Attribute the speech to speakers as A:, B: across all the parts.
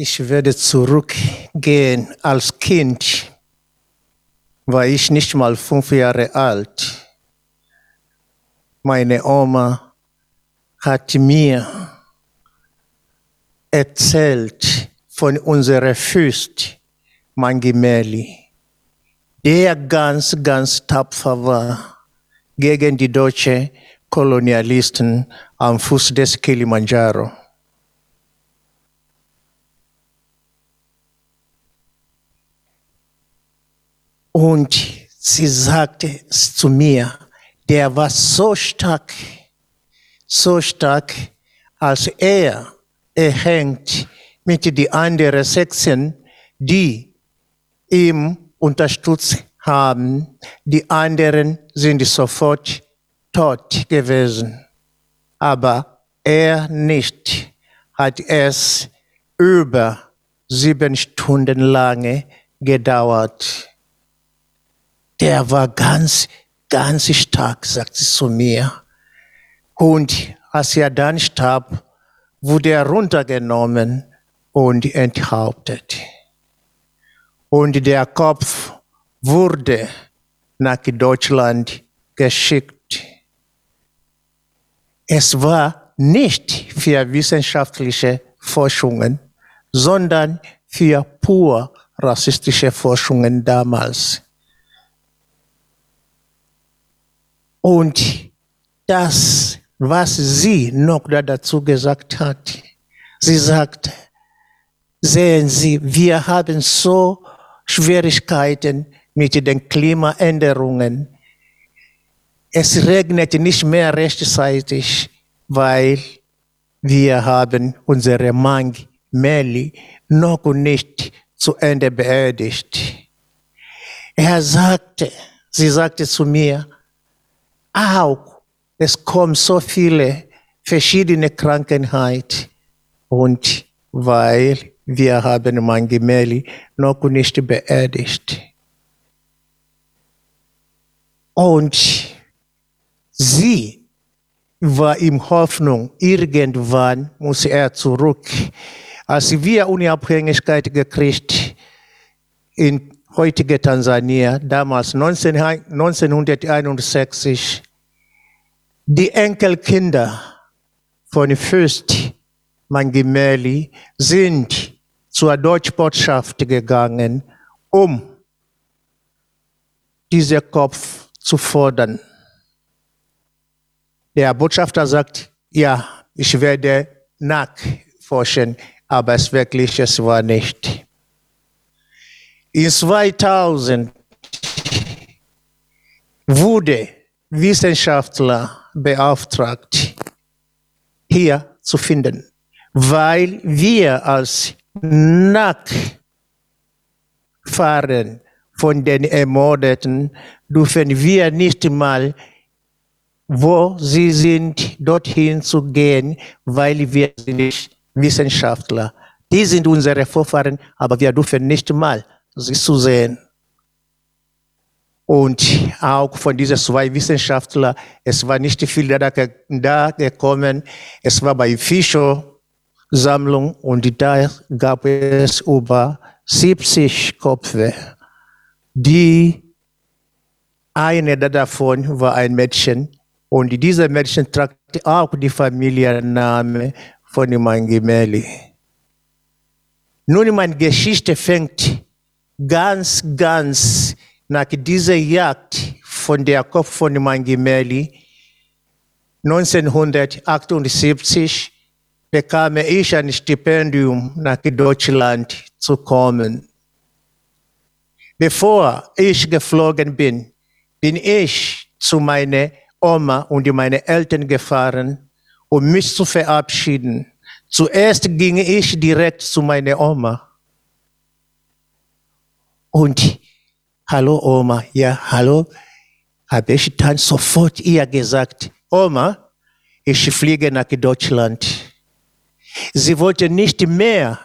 A: Ich werde zurückgehen als Kind, war ich nicht mal fünf Jahre alt. Meine Oma hat mir erzählt von unserer Fürst Mangimeli, der ganz, ganz tapfer war gegen die deutschen Kolonialisten am Fuß des Kilimanjaro. Und sie sagte zu mir, der war so stark, so stark, als er, er hängt mit den anderen Sechsen, die ihm unterstützt haben. Die anderen sind sofort tot gewesen. Aber er nicht, hat es über sieben Stunden lange gedauert. Der war ganz, ganz stark, sagt sie zu mir. Und als er dann starb, wurde er runtergenommen und enthauptet. Und der Kopf wurde nach Deutschland geschickt. Es war nicht für wissenschaftliche Forschungen, sondern für pur rassistische Forschungen damals. Und das, was sie noch dazu gesagt hat, sie sagt, sehen Sie, wir haben so Schwierigkeiten mit den Klimaänderungen. Es regnet nicht mehr rechtzeitig, weil wir haben unsere Meli noch nicht zu Ende beerdigt. Er sagte, sie sagte zu mir, auch es kommen so viele verschiedene Krankheiten und weil wir haben Mangemeli noch nicht beerdigt. Und sie war in Hoffnung, irgendwann muss er zurück. Als wir Unabhängigkeit gekriegt in heutige Tansania, damals 19, 1961, die Enkelkinder von Fürst Mangemeli sind zur Deutschbotschaft gegangen, um diesen Kopf zu fordern. Der Botschafter sagt, ja, ich werde nachforschen, aber es wirklich, es war nicht. In 2000 wurde Wissenschaftler beauftragt, hier zu finden, weil wir als Nachfahren von den Ermordeten dürfen wir nicht mal, wo sie sind, dorthin zu gehen, weil wir nicht Wissenschaftler. Die sind unsere Vorfahren, aber wir dürfen nicht mal sie zu sehen. Und auch von diesen zwei Wissenschaftlern, es war nicht viel da, da gekommen. Es war bei Fischer Sammlung und da gab es über 70 Köpfe. Die eine davon war ein Mädchen und dieser Mädchen trug auch die Familienname von Mangemeli. Nun, meine Geschichte fängt ganz, ganz nach dieser Jagd von der Kopf von Mangemeli 1978 bekam ich ein Stipendium nach Deutschland zu kommen. Bevor ich geflogen bin, bin ich zu meiner Oma und meinen Eltern gefahren, um mich zu verabschieden. Zuerst ging ich direkt zu meiner Oma. Und hallo Oma, ja, hallo, habe ich dann sofort ihr gesagt, Oma, ich fliege nach Deutschland. Sie wollte nicht mehr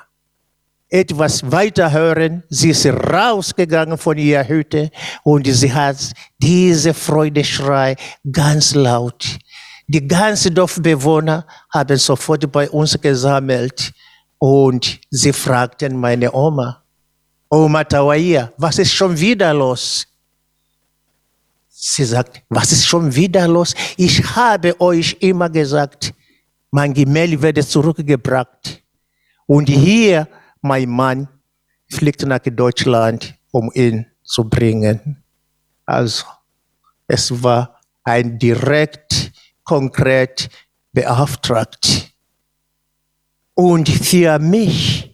A: etwas weiter hören. Sie ist rausgegangen von ihrer Hütte und sie hat diese Freudeschrei ganz laut. Die ganzen Dorfbewohner haben sofort bei uns gesammelt Und sie fragten meine Oma, Oma Tawaia, was ist schon wieder los? Sie sagt, was ist schon wieder los? Ich habe euch immer gesagt, mein Gemälde werde zurückgebracht. Und hier, mein Mann fliegt nach Deutschland, um ihn zu bringen. Also, es war ein direkt, konkret beauftragt. Und für mich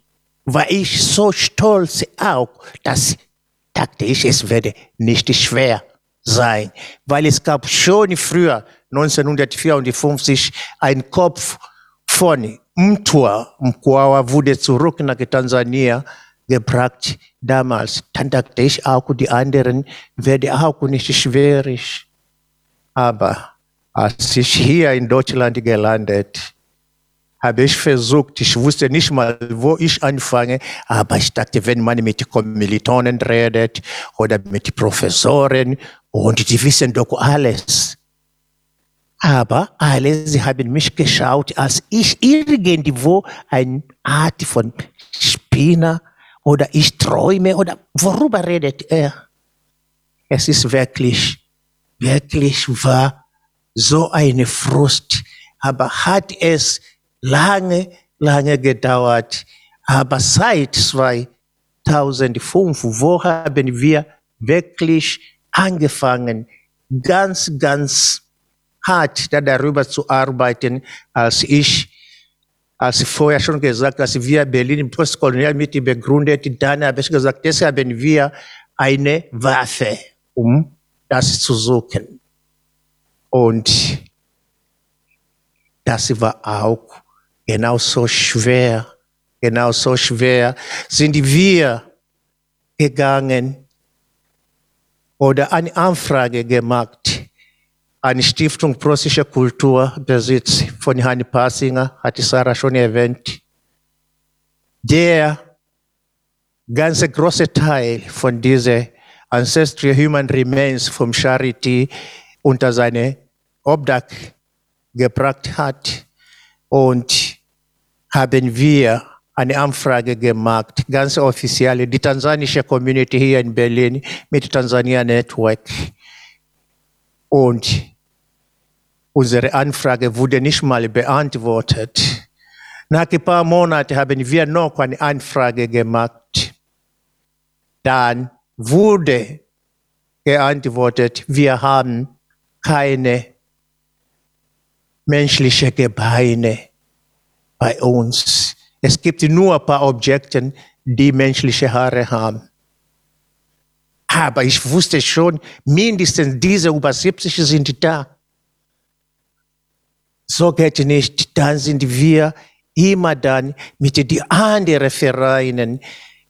A: war ich so stolz auch, dass dachte ich, es werde nicht schwer sein, weil es gab schon früher, 1954, ein Kopf von Mtwa Mkwawa wurde zurück nach Tansania gebracht damals. Dann dachte ich auch, die anderen werde auch nicht schwierig. Aber als ich hier in Deutschland gelandet habe ich versucht, ich wusste nicht mal, wo ich anfange, aber ich dachte, wenn man mit Kommilitonen redet oder mit Professoren und die wissen doch alles. Aber alle, sie haben mich geschaut, als ich irgendwo eine Art von Spinner oder ich träume oder worüber redet er? Es ist wirklich, wirklich war so eine Frust, aber hat es lange, lange gedauert. Aber seit 2005, wo haben wir wirklich angefangen, ganz, ganz hart darüber zu arbeiten, als ich, als ich vorher schon gesagt, als wir Berlin im Postkolonialmittel begründet, dann habe ich gesagt, deshalb haben wir eine Waffe, um das zu suchen. Und das war auch genauso schwer, genauso schwer sind wir gegangen oder eine Anfrage gemacht an Stiftung Preußischer Kulturbesitz von Herrn Passinger, hat die Sarah schon erwähnt. Der ganze große Teil von dieser Ancestral Human Remains vom Charity unter seine Obdach gebracht hat. Und haben wir eine Anfrage gemacht, ganz offiziell, die tansanische Community hier in Berlin mit Tansania Network. Und unsere Anfrage wurde nicht mal beantwortet. Nach ein paar Monaten haben wir noch eine Anfrage gemacht. Dann wurde geantwortet, wir haben keine menschlichen Gebeine bei uns. Es gibt nur ein paar Objekte, die menschliche Haare haben. Aber ich wusste schon, mindestens diese über 70 sind da. So geht nicht. Dann sind wir immer dann mit den anderen Vereinen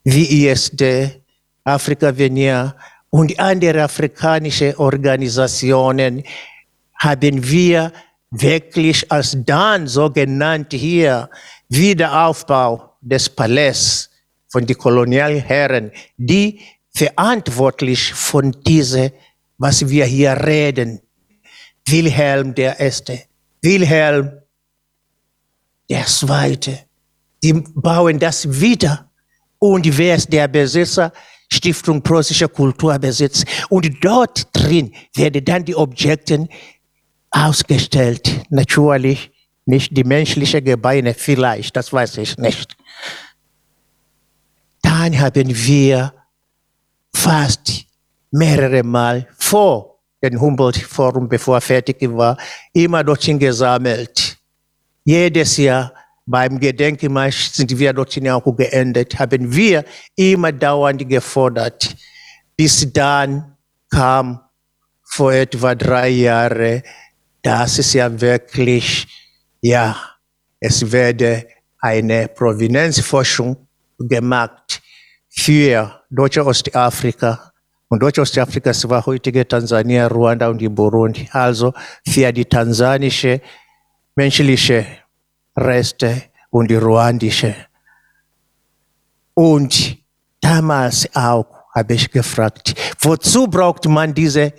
A: wie ISD, Afrika Venia und andere afrikanische Organisationen haben wir wirklich als dann so genannt hier Wiederaufbau des Palästs von den Kolonialherren, die verantwortlich von diese, was wir hier reden, Wilhelm der Erste, Wilhelm der Zweite, die bauen das wieder. Und wer ist der Besitzer? Stiftung Preußischer Kulturbesitz. Und dort drin werden dann die Objekte ausgestellt. Natürlich nicht die menschliche Gebeine, vielleicht, das weiß ich nicht. Dann haben wir fast mehrere Mal vor dem Humboldt-Forum, bevor er fertig war, immer dorthin gesammelt. Jedes Jahr beim Gedenkmarsch sind wir dorthin auch geendet, haben wir immer dauernd gefordert. Bis dann kam vor etwa drei Jahren das ist ja wirklich, ja, es werde eine Provenienzforschung gemacht für deutsche Ostafrika. Und deutsche Ostafrika ist war heutige Tansania, Ruanda und die Burundi. Also für die tansanische menschliche Reste und die ruandische. Und damals auch habe ich gefragt, wozu braucht man diese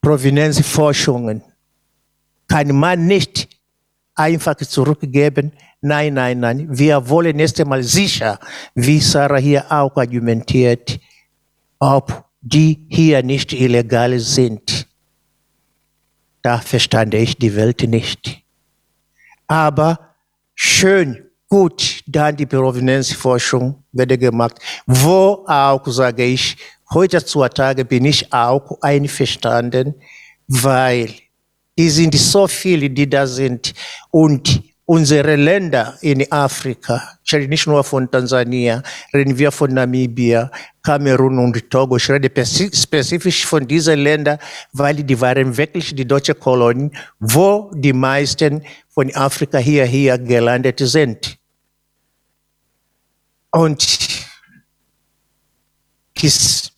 A: Provenienzforschungen? Kann man nicht einfach zurückgeben. Nein, nein, nein. Wir wollen erst einmal sicher, wie Sarah hier auch argumentiert, ob die hier nicht illegal sind. Da verstand ich die Welt nicht. Aber schön, gut, dann die Provenienzforschung werde gemacht, wo auch, sage ich, heutzutage bin ich auch einverstanden, weil es sind so viele, die da sind und unsere Länder in Afrika, ich rede nicht nur von Tansania, reden wir von Namibia, Kamerun und Togo, ich rede spezifisch von diesen Ländern, weil die waren wirklich die deutsche Kolonien, wo die meisten von Afrika hier, hier gelandet sind. Und bis,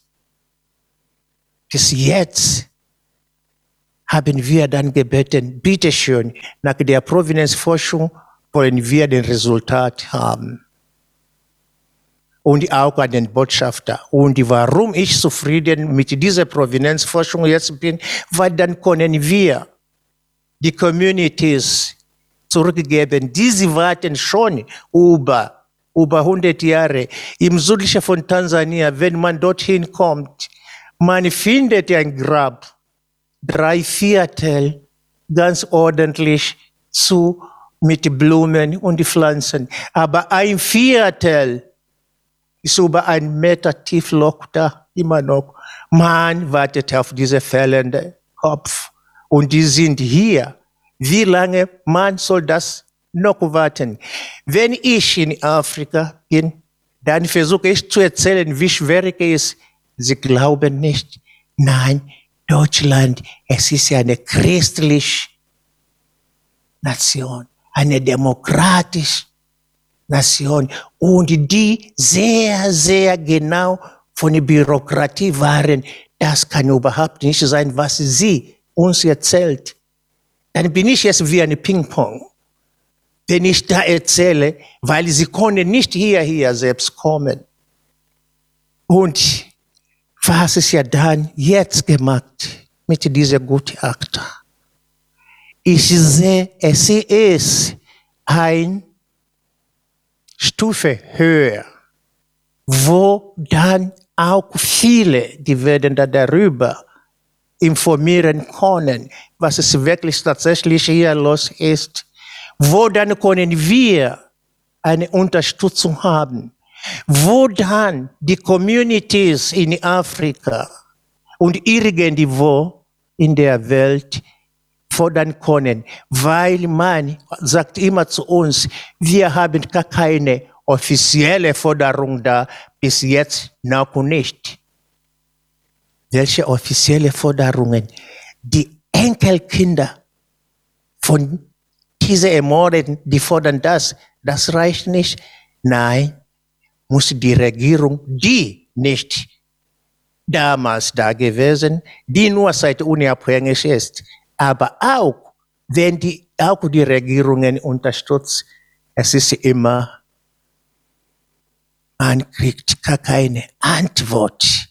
A: bis jetzt haben wir dann gebeten, bitteschön, nach der Provenienzforschung wollen wir den Resultat haben. Und auch an den Botschafter. Und warum ich zufrieden mit dieser Provenienzforschung jetzt bin, weil dann können wir die Communities zurückgeben. Diese warten schon über, über 100 Jahre. Im südlichen von Tansania, wenn man dorthin kommt, man findet ein Grab drei Viertel ganz ordentlich zu mit Blumen und Pflanzen. Aber ein Viertel ist über ein Meter Tiefloch da, immer noch. Man wartet auf diese fällende Kopf. Und die sind hier. Wie lange man soll das noch warten? Wenn ich in Afrika bin, dann versuche ich zu erzählen, wie schwer es ist. Sie glauben nicht. Nein, Deutschland, es ist eine christliche Nation, eine demokratische Nation und die sehr, sehr genau von der Bürokratie waren. Das kann überhaupt nicht sein, was sie uns erzählt. Dann bin ich jetzt wie ein Ping-Pong. Wenn ich da erzähle, weil sie konnten nicht hier, hier selbst kommen. Und was ist ja dann jetzt gemacht mit dieser Gutachter? Ich sehe, es ist ein Stufe höher, wo dann auch viele, die werden da darüber informieren können, was es wirklich tatsächlich hier los ist, wo dann können wir eine Unterstützung haben wo dann die Communities in Afrika und irgendwo in der Welt fordern können, weil man sagt immer zu uns, wir haben gar keine offizielle Forderung da, bis jetzt noch nicht. Welche offizielle Forderungen? Die Enkelkinder von diesen Ermorden, die fordern das, das reicht nicht. Nein, muss die Regierung, die nicht damals da gewesen, die nur seit unabhängig ist, aber auch, wenn die auch die Regierungen unterstützt, es ist immer, man kriegt gar keine Antwort.